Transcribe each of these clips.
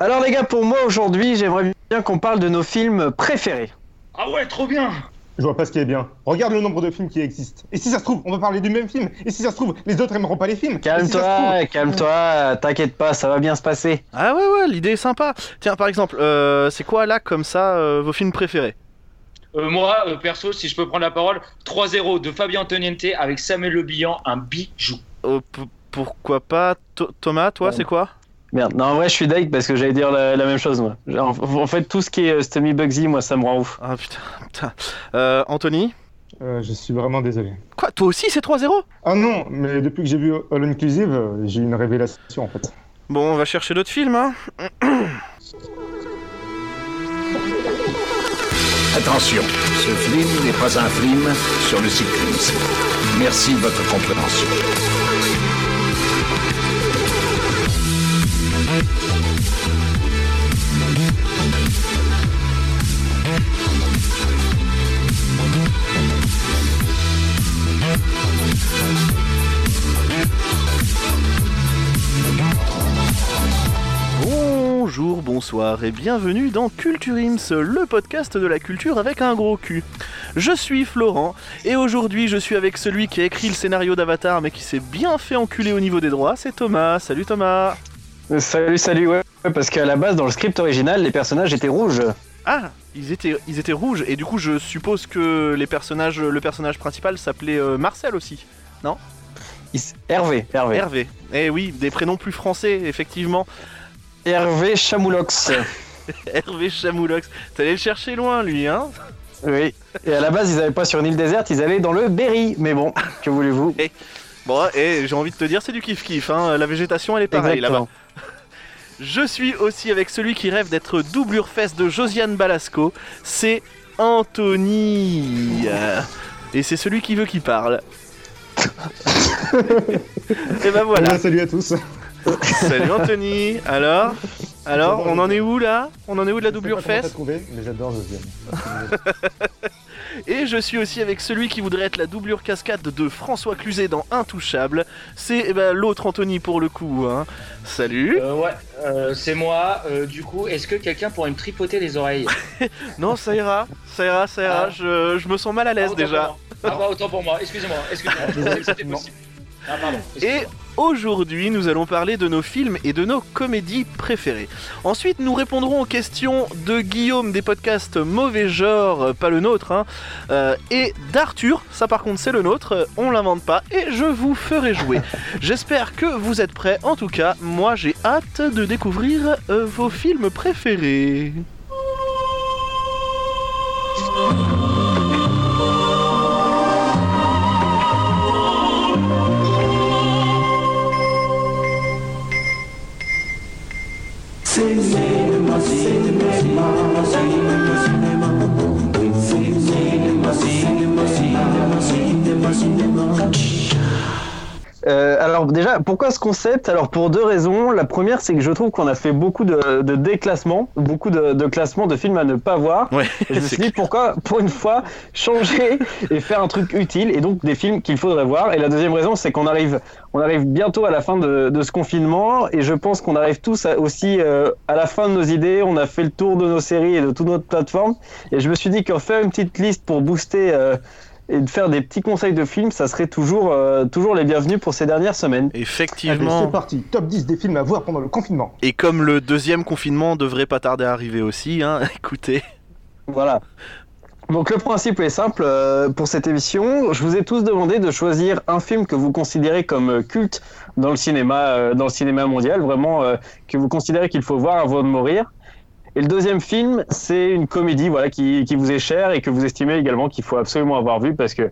Alors les gars, pour moi aujourd'hui, j'aimerais bien qu'on parle de nos films préférés. Ah ouais, trop bien Je vois pas ce qui est bien. Regarde le nombre de films qui existent. Et si ça se trouve, on va parler du même film. Et si ça se trouve, les autres aimeront pas les films. Si Calme-toi, trouve- calme-toi, t'inquiète pas, ça va bien se passer. Ah ouais, ouais, l'idée est sympa. Tiens, par exemple, euh, c'est quoi là, comme ça, euh, vos films préférés? Euh, Moi, euh, perso, si je peux prendre la parole, 3-0 de Fabien Antoniente avec Samuel Le Bihan, un bijou. Euh, p- Pourquoi pas Thomas, toi, Ouais. c'est quoi? Merde, non en vrai je suis deg parce que j'allais dire la, la même chose moi. En, en fait tout ce qui est euh, Stummy Bugsy, moi ça me rend ouf. Ah putain, putain. Euh, Anthony? Euh, je suis vraiment désolé. Quoi, toi aussi, c'est 3-0 Ah non, mais depuis que j'ai vu All Inclusive, euh, j'ai eu une révélation en fait. Bon, on va chercher d'autres films, hein. Attention, ce film n'est pas un film sur le cyclisme. Merci de votre compréhension. Bonjour, bonsoir et bienvenue dans Culture Ims, le podcast de la culture avec un gros cul. Je suis Florent et aujourd'hui je suis avec celui qui a écrit le scénario d'Avatar mais qui s'est bien fait enculer au niveau des droits, c'est Thomas. Salut Thomas Salut, salut, ouais. ouais, Parce qu'à la base dans le script original les personnages étaient rouges. Ah, ils étaient, ils étaient rouges et du coup je suppose que les personnages, le personnage principal s'appelait euh, Marcel aussi. Ils- Hervé, Hervé. Hervé. Eh oui, des prénoms plus français, effectivement. Hervé Chamoulox. Hervé Chamoulox. T'allais le chercher loin lui, hein? Oui. Et à la base ils allaient pas sur une île déserte, ils allaient dans le Berry. Mais bon, que voulez-vous? Bon, et j'ai envie de te dire, c'est du kiff-kiff, hein. La végétation elle est pareille là-bas. Je suis aussi avec celui qui rêve d'être doublure fesse de Josiane Balasco, c'est Anthony. Et c'est celui qui veut qui parle. Et ben voilà. Salut à tous. Salut Anthony. Alors Alors, on en est où là? On en est où de la doublure fesse? trouvé, mais j'adore Josiane. Et je suis aussi avec celui qui voudrait être la doublure cascade de François Cluzet dans Intouchable. C'est eh ben, l'autre Anthony pour le coup. Hein. Salut. Euh, ouais, euh, c'est moi. Euh, du coup, est-ce que quelqu'un pourrait me tripoter les oreilles Non, ça ira, ça ira, ça ira. Ah. Je, je me sens mal à l'aise Ah, déjà. Ah bah autant pour moi, excusez-moi, excusez-moi. Ah pardon. Et. Aujourd'hui, nous allons parler de nos films et de nos comédies préférées. Ensuite, nous répondrons aux questions de Guillaume des podcasts Mauvais Genre, euh, pas le nôtre, hein, euh, et d'Arthur, ça par contre c'est le nôtre, euh, on l'invente pas, et je vous ferai jouer. J'espère que vous êtes prêts. En tout cas, moi j'ai hâte de découvrir euh, vos films préférés. Euh, alors déjà, pourquoi ce concept? Alors pour deux raisons. La première, c'est que je trouve qu'on a fait beaucoup de, de déclassements, beaucoup de, de classements de films à ne pas voir. Ouais, Et je me suis dit pourquoi, pour une fois, changer et faire un truc utile et donc des films qu'il faudrait voir? Et la deuxième raison, c'est qu'on arrive, on arrive bientôt à la fin de, de ce confinement et je pense qu'on arrive tous à- aussi euh, à la fin de nos idées. On a fait le tour de nos séries et de toutes notre plateformes. Et je me suis dit qu'en faire une petite liste pour booster euh, et de faire des petits conseils de films, ça serait toujours, euh, toujours les bienvenus pour ces dernières semaines. Allez, Effectivement. c'est parti. Top 10 des films à voir pendant le confinement. Et comme le deuxième confinement devrait pas tarder à arriver aussi, hein, écoutez. Voilà. Donc le principe est simple euh, pour cette émission. Je vous ai tous demandé de choisir un film que vous considérez comme euh, culte dans le cinéma, euh, dans le cinéma mondial, vraiment euh, que vous considérez qu'il faut voir avant de mourir. Et le deuxième film, c'est une comédie, voilà, qui, qui vous est chère et que vous estimez également qu'il faut absolument avoir vu parce que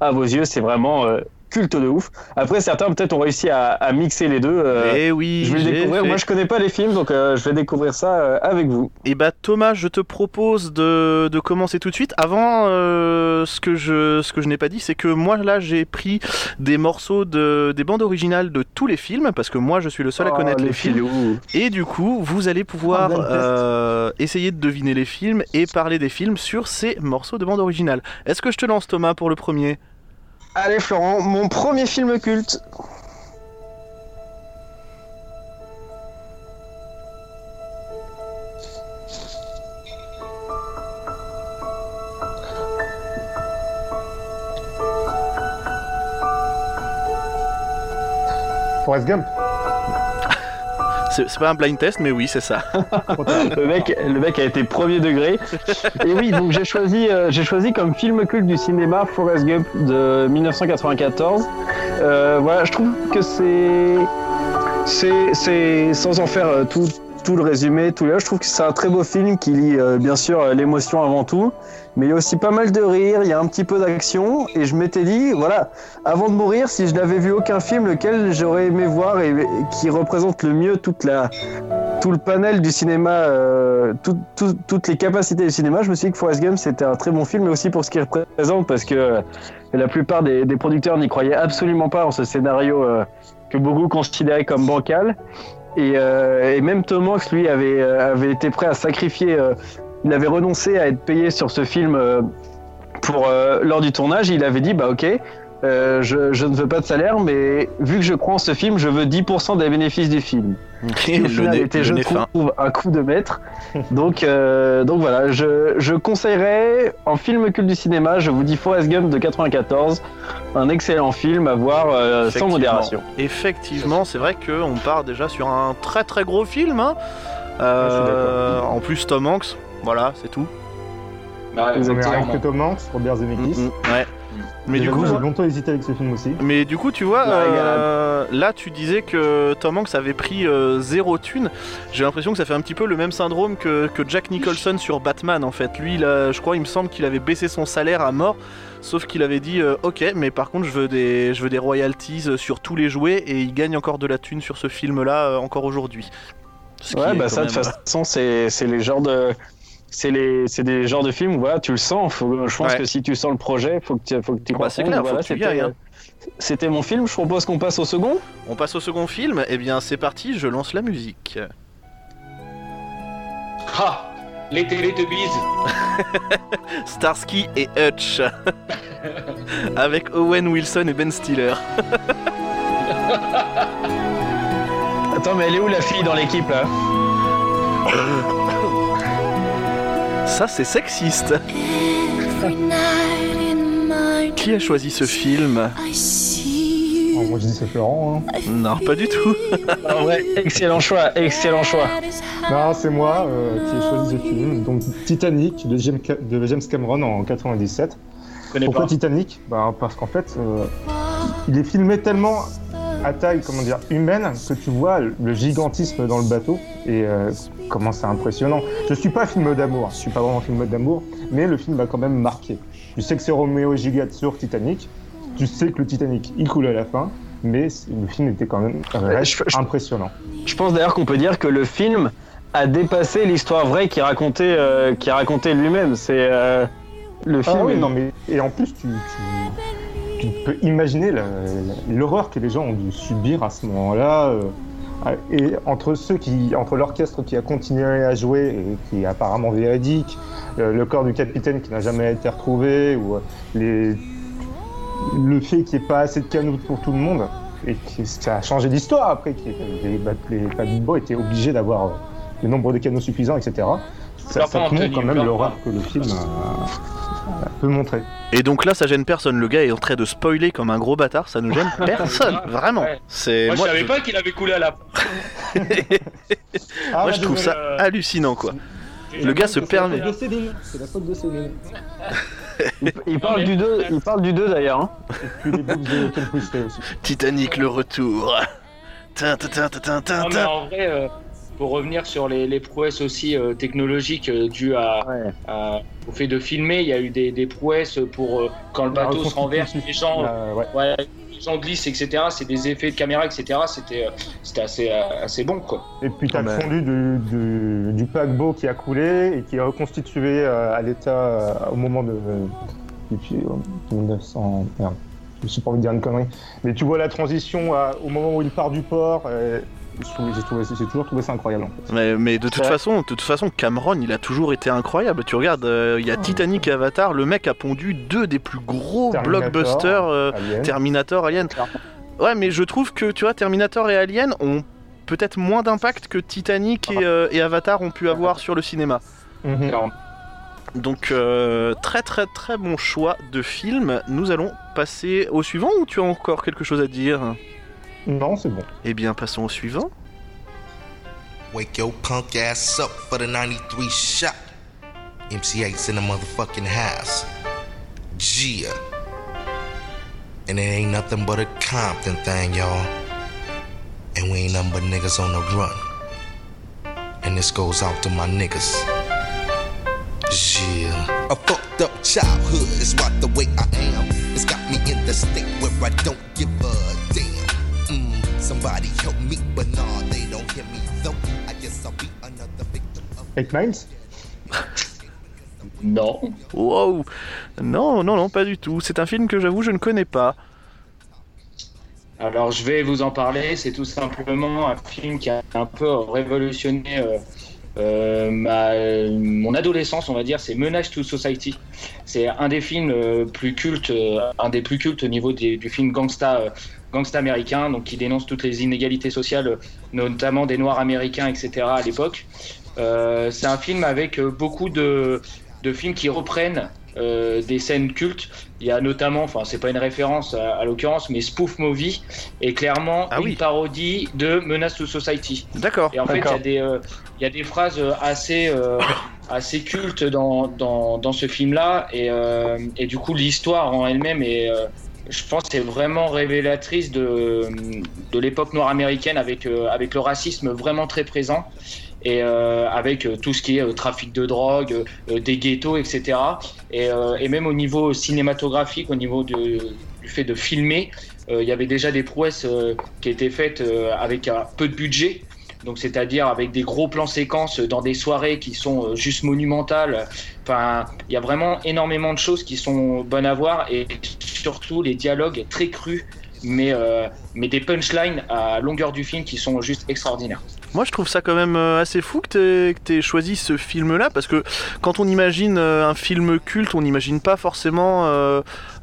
à vos yeux, c'est vraiment euh, culte de ouf. Après, certains peut-être ont réussi à, à mixer les deux. euh, Eh oui, je vais le découvrir. fait. Moi, je connais pas les films, donc euh, je vais découvrir ça euh, avec vous. Et bah Thomas, je te propose de, de commencer tout de suite. Avant, euh, ce que je, ce que je n'ai pas dit, c'est que moi là j'ai pris des morceaux de, des bandes originales de tous les films, parce que moi je suis le seul à Oh, connaître les, films. filous. Et du coup, vous allez pouvoir euh, essayer de deviner les films et parler des films sur ces morceaux de bande originale. Est-ce que je te lance Thomas pour le premier? Allez Florent, mon premier film culte. Forrest Gump. C'est pas un blind test, mais oui, c'est ça. Le mec, le mec a été premier degré. Et oui, donc j'ai choisi, euh, choisi comme film culte du cinéma Forrest Gump de 1994. Euh, voilà, je trouve que c'est, c'est, sans en faire euh, tout, tout le résumé, tout là, je trouve que c'est un très beau film qui lie bien sûr l'émotion avant tout, mais il y a aussi pas mal de rire, il y a un petit peu d'action, et je m'étais dit, voilà, avant de mourir, si je n'avais vu aucun film lequel j'aurais aimé voir et, qui représente le mieux toute la, tout le panel du cinéma, euh, tout- tout- toutes les capacités du cinéma, je me suis dit que Forrest Gump c'était un très bon film, mais aussi pour ce qu'il représente, parce que euh, la plupart des, producteurs n'y croyaient absolument pas en ce scénario euh, que beaucoup considéraient comme bancal. Et, même Tom Hanks, lui, avait, avait été prêt à sacrifier, il avait renoncé à être payé sur ce film euh, pour, euh, lors du tournage. Il avait dit, bah ok, euh, je, je ne veux pas de salaire, mais vu que je crois en ce film, je veux 10% des bénéfices du film. Le final, était, le je trouve, un coup de maître. Donc, euh, donc voilà, je, je conseillerais en film culte du cinéma, je vous dis Forrest Gump de 94, un excellent film à voir euh, sans modération. Effectivement, c'est vrai qu'on part déjà sur un très très gros film. hein. en plus, Tom Hanks, voilà, c'est tout. Bah, exactement. avec que Tom Hanks, Robert Zemeckis. Mm, mm, ouais. Mais du coup, j'ai longtemps hésité avec ce film aussi. Mais du coup, tu vois, La euh, là, tu disais que Tom Hanks avait pris euh, zéro thune. J'ai l'impression que ça fait un petit peu le même syndrome que, que Jack Nicholson sur Batman, en fait. Lui, je crois, il me semble qu'il avait baissé son salaire à mort, sauf qu'il avait dit, euh, ok, mais par contre, je veux des, je veux des royalties sur tous les jouets, et il gagne encore de la thune sur ce film-là euh, encore aujourd'hui. Ouais, bah ça, de toute façon, c'est c'est les genres de. C'est les, c'est des genres de films où voilà, tu le sens. Faut, je pense Ouais. que si tu sens le projet, faut que tu, faut que tu Ah bah, c'est comprennes. clair, Voilà, c'était- hein. C'était mon film. Je propose qu'on passe au second. On passe au second film, et bien c'est parti, je lance la musique. Ah, les Teletubbies. Starsky et Hutch. Avec Owen Wilson et Ben Stiller. Attends, mais elle est où la fille dans l'équipe là? Ça, c'est sexiste. Qui a choisi ce film Oh, moi je dis c'est Florent. hein. Non, pas du tout. En vrai, excellent choix, excellent choix. Non, c'est moi euh, qui ai choisi ce film. Donc Titanic de James, Ca- de James Cameron en 97. Je connais Pourquoi pas. Titanic? Bah, Parce qu'en fait, euh, il est filmé tellement à taille, comment dire, humaine, que tu vois le gigantisme dans le bateau et euh, comment c'est impressionnant. Je suis pas un film d'amour, je suis pas vraiment un film d'amour, mais le film m'a quand même marqué. Tu sais que c'est Roméo et Juliette sur Titanic, tu sais que le Titanic il coule à la fin, mais le film était quand même je- je- impressionnant. Je pense d'ailleurs qu'on peut dire que le film a dépassé l'histoire vraie qui racontait, euh, qui racontait lui-même. C'est euh, le film. Ah oui, est- non, mais et en plus, tu, tu, tu peux imaginer l'horreur que les gens ont dû subir à ce moment-là. euh, et entre ceux qui, entre l'orchestre qui a continué à jouer et qui est apparemment véridique, euh, le corps du capitaine qui n'a jamais été retrouvé, ou euh, les, le fait qu'il n'y ait pas assez de canaux pour tout le monde, et que ça a changé l'histoire après, que les, les, étaient obligés d'avoir euh, le nombre de canaux suffisants, etc. Ça, ça montre quand même l'horreur que le film euh, peut montrer. Et donc là, ça gêne personne. Le gars est en train de spoiler comme un gros bâtard. Ça ne gêne personne, vraiment. Ouais. C'est Moi, moi, je savais je- pas qu'il avait coulé à la. Ah, moi, je trouve ça euh, hallucinant, quoi. Le gars se permet. C'est la faute de Céline. C'est la faute de Céline. Il, il parle mais- du 2, il parle du 2 d'ailleurs. hein. Titanic le retour. Tin, tin, tin, tin, tin, tin, Non, mais tin. en vrai, euh, pour revenir sur les, les prouesses aussi euh, technologiques euh, dues à, Ouais. à- au fait de filmer, il y a eu des, des prouesses pour euh, quand le bateau se renverse, les gens, Euh, ouais. ouais, les gens glissent, etc. C'est des effets de caméra, etc. C'était euh, c'était assez, euh, assez bon, quoi. Et puis t'as Ah le fondu du, du, du paquebot qui a coulé et qui est reconstitué euh, à l'état euh, au moment de. depuis euh, 1900. Merde, je suis pas envie de dire une connerie. Mais tu vois la transition à- au moment où il part du port. euh, j'ai trouvé- toujours trouvé ça incroyable. en fait. Mais, mais de toute Ouais. façon, de toute façon, Cameron, il a toujours été incroyable. Tu regardes, euh, il y a Titanic et Avatar. Le mec a pondu deux des plus gros Terminator, blockbusters. euh, Alien. Terminator, Alien. Ouais, mais je trouve que tu vois, Terminator et Alien ont peut-être moins d'impact que Titanic et, euh, et Avatar ont pu avoir sur le cinéma. Mhm. Donc euh, très très très bon choix de film. Nous allons passer au suivant ou tu as encore quelque chose à dire? Non, c'est bon. Eh bien, passons au suivant. Wake your punk ass up for the 93 shot. MC8's in the motherfucking house. Gia. And it ain't nothing but a Compton thing, y'all. And we ain't nothing but niggas on the run. And this goes out to my niggas. Yeah. A fucked up childhood is what the way I am. It's got me in the state where I don't give a damn. Somebody help me, but nah, they don't hear me though. I guess I'll be another victim of. 8 Miles Non. Wow Non, non, non, pas du tout. C'est un film que j'avoue, je ne connais pas. Alors je vais vous en parler. C'est tout simplement un film qui a un peu révolutionné euh, euh, ma- mon adolescence, on va dire. C'est Menace to Society. C'est un des films euh, plus cultes, euh, un des plus cultes au niveau des- du film gangsta, euh, gangsta américain, donc qui dénonce toutes les inégalités sociales, notamment des Noirs américains, etc. à l'époque. Euh, c'est un film avec euh, beaucoup de, de films qui reprennent euh, des scènes cultes. Il y a notamment, enfin c'est pas une référence à, à l'occurrence, mais Spoof Movie est clairement Ah une parodie de Menace to Society. D'accord. Et en fait, il y a des, euh, il y a des phrases assez, euh, assez cultes dans, dans, dans ce film-là. Et, et du coup, l'histoire en elle-même est, je pense, c'est vraiment révélatrice de, l'époque noire américaine avec, euh, avec le racisme vraiment très présent. Et euh, avec euh, tout ce qui est trafic de drogue, des ghettos, etc. Et, même au niveau cinématographique, au niveau du fait de filmer, il y avait déjà des prouesses qui étaient faites avec peu de budget. Donc, c'est-à-dire avec des gros plans séquences dans des soirées qui sont euh, juste monumentales. Enfin, il y a vraiment énormément de choses qui sont bonnes à voir et surtout les dialogues très crus, mais, euh, mais des punchlines à longueur du film qui sont juste extraordinaires. Moi, je trouve ça quand même euh, assez fou que que t'aies choisi ce film-là, parce que quand on imagine un film culte, on n'imagine pas forcément,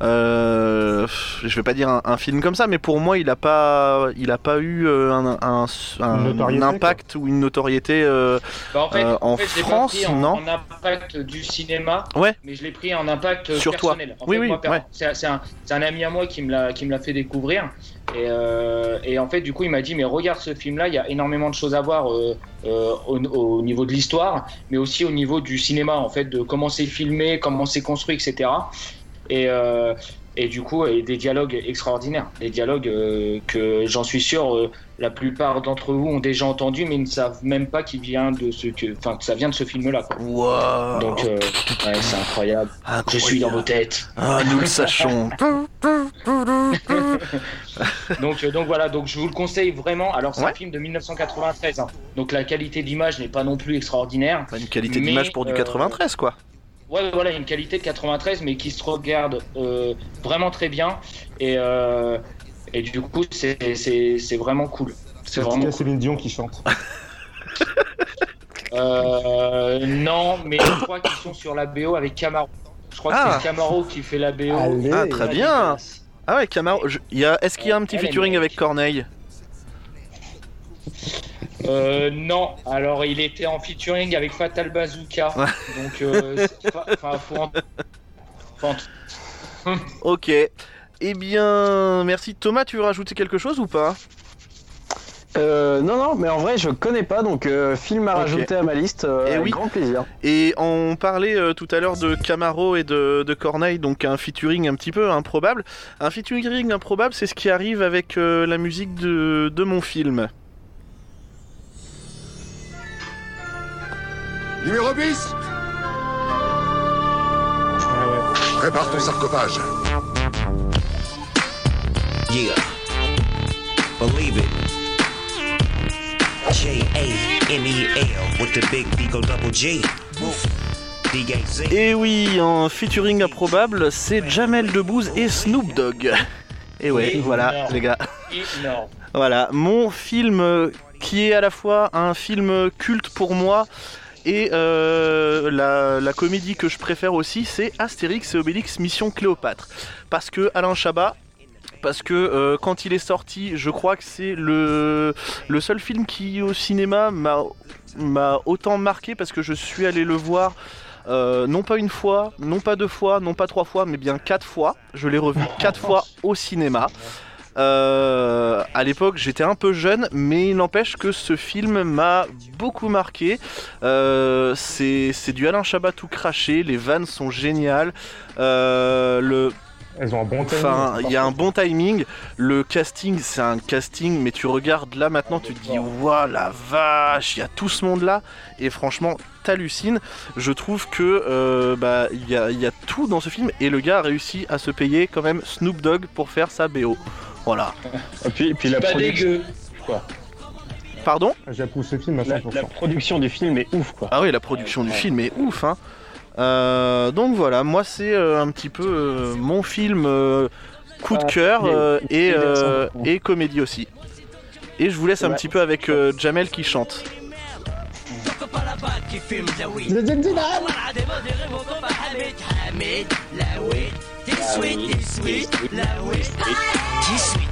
euh, je vais pas dire un, un film comme ça, mais pour moi, il a pas, il a pas eu euh, un, un- un- Une notoriété, un impact ou une notoriété. euh, Bah, en fait, Euh, en fait, France, pris en, non en impact du cinéma, Ouais. mais je l'ai pris en impact Sur toi. personnel. En Oui, fait, oui, moi, per- ouais. c'est c'est un, c'est un ami à moi qui me l'a qui me l'a fait découvrir. Et, euh, et en fait, du coup, il m'a dit mais regarde ce film-là, il y a énormément de choses à voir euh, euh, au, au niveau de l'histoire, mais aussi au niveau du cinéma, en fait, de comment c'est filmé, comment c'est construit, etc. Et euh, et du coup, et des dialogues extraordinaires, des dialogues euh, que j'en suis sûr, euh, la plupart d'entre vous ont déjà entendu, mais ils ne savent même pas qu'il vient de ce que, enfin, que ça vient de ce film-là. quoi. Wow. Donc, ouais, c'est incroyable. Je suis dans vos têtes. Ah, nous le sachons. Donc, donc voilà, donc je vous le conseille vraiment. Alors, c'est Ouais. un film de 1993, hein. donc la qualité d'image n'est pas non plus extraordinaire. Pas une qualité d'image pour du euh, 93, quoi. Ouais, voilà, une qualité de 93, mais qui se regarde euh, vraiment très bien. Et, euh, et du coup, c'est c'est- c'est vraiment cool. C'est C'est vraiment cas Céline Dion qui chante. Euh, non, mais je crois qu'ils sont sur la BO avec Camaro. Je crois Ah. que c'est Camaro qui fait la BO. Allez. Ah, très bien. Ah ouais, Camaro. je- il y a... Est-ce qu'il y a un petit featuring avec Corneille? Euh, non, alors il était en featuring avec Fatal Bazooka. donc, euh, fa- enfin, faut en- faut en- Ok. Eh bien, merci. Thomas, tu veux rajouter quelque chose ou pas? Euh, non, non, mais en vrai, je connais pas, donc euh, film à rajouter à ma liste, euh, Eh avec oui. grand plaisir. Et on parlait euh, tout à l'heure de Camaro et de, de Corneille, donc un featuring un petit peu improbable. Un featuring improbable, c'est ce qui arrive avec euh, la musique de, de mon film. Numéro 10 Prépare ton sarcophage. Yeah. Believe it. J A M E L with the big Eagle double G. D A Z. Et oui, en featuring improbable, c'est Jamel Debbouze et Snoop Dogg. Et ouais, Oui, voilà, les gars. énorme. Voilà, mon film euh, qui est à la fois un film culte pour moi et euh, la, comédie que je préfère aussi, c'est Astérix et Obélix Mission Cléopâtre. Parce que Alain Chabat, parce que euh, quand il est sorti, je crois que c'est le, seul film qui au cinéma m'a m'a autant marqué parce que je suis allé le voir. euh, non pas une fois, non pas deux fois, non pas trois fois, mais bien quatre fois. Je l'ai revu quatre fois au cinéma. Euh, à l'époque, j'étais un peu jeune, mais il n'empêche que ce film m'a beaucoup marqué. Euh, c'est du Alain Chabat tout craché, les vannes sont géniales. Euh, le, Elles ont un bon timing. Enfin, c'est il y a un bon timing. Le casting, c'est un casting, mais tu regardes là maintenant, tu te dis, waouh la vache, il y a tout ce monde-là. Et franchement, t'hallucines. Je trouve que euh, bah il y a, il y a tout dans ce film et le gars a réussi à se payer quand même Snoop Dogg pour faire sa BO. Voilà. Et puis, puis la, Pas production, dégueu. Pardon J'approuve ce film à la, 100%. la production du film est ouf quoi. Ah oui, la production du film est ouf. Hein. Euh, donc voilà, moi c'est euh, un petit peu euh, mon film euh, coup de Ah, cœur euh, et, euh, comédie aussi. Et je vous laisse un Ouais. petit peu avec euh, Jamel qui chante.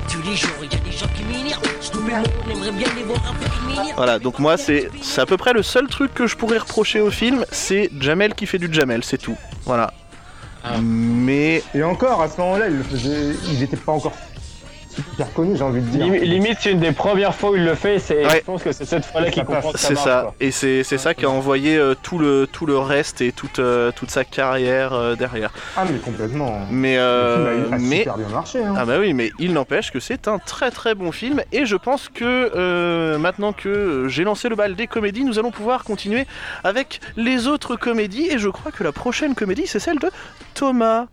Tous les jours, il y a des gens qui m'énervent. Je coupe le monde, on aimerait bien les voir un peu qui m'énervent. Voilà, donc moi c'est c'est à peu près le seul truc que je pourrais reprocher au film, c'est Jamel qui fait du Jamel, c'est tout. Voilà. Ah. Mais Et encore, à ce moment-là, il le faisait. Il n'était pas encore super connu, j'ai envie de dire. Lim- Limite, c'est une des premières fois où il le fait. C'est, Ouais. Je pense que c'est cette fois-là qu'il comprend que ça c'est ça, quoi. et c'est c'est ça qui a envoyé euh, tout le tout le reste et toute euh, toute sa carrière euh, derrière. Ah, mais complètement. Mais euh, le film a, a mais super bien marché. Hein. Ah bah oui, mais il n'empêche que c'est un très très bon film et je pense que euh, maintenant que j'ai lancé le bal des comédies, nous allons pouvoir continuer avec les autres comédies et je crois que la prochaine comédie c'est celle de Thomas.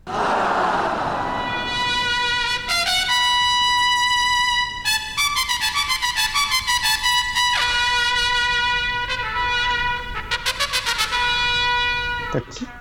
Excusez-moi,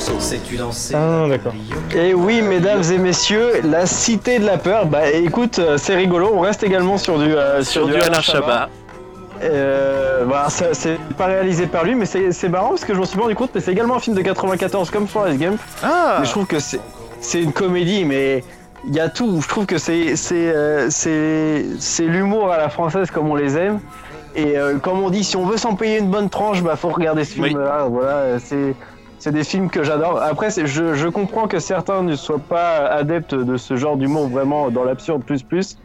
morceau. Sais-tu danser Ah, d'accord. Et oui, mesdames et messieurs, la cité de la peur. Bah écoute, euh, c'est rigolo. On reste également sur du euh, Sur du Alain Chabat. Euh, voilà, ça- c'est pas réalisé par lui, mais c'est c'est marrant parce que je m'en suis pas rendu compte. Mais c'est également un film de 94 comme Forrest Gump. Ah Mais je trouve que c'est c'est une comédie, mais il y a tout. Je trouve que c'est c'est euh, c'est c'est l'humour à la française comme on les aime. Et euh, comme on dit, si on veut s'en payer une bonne tranche, bah faut regarder ce Oui. film-là. Voilà, euh, c'est c'est des films que j'adore. Après, je, je comprends que certains ne soient pas adeptes de ce genre d'humour vraiment dans l'absurde plus plus.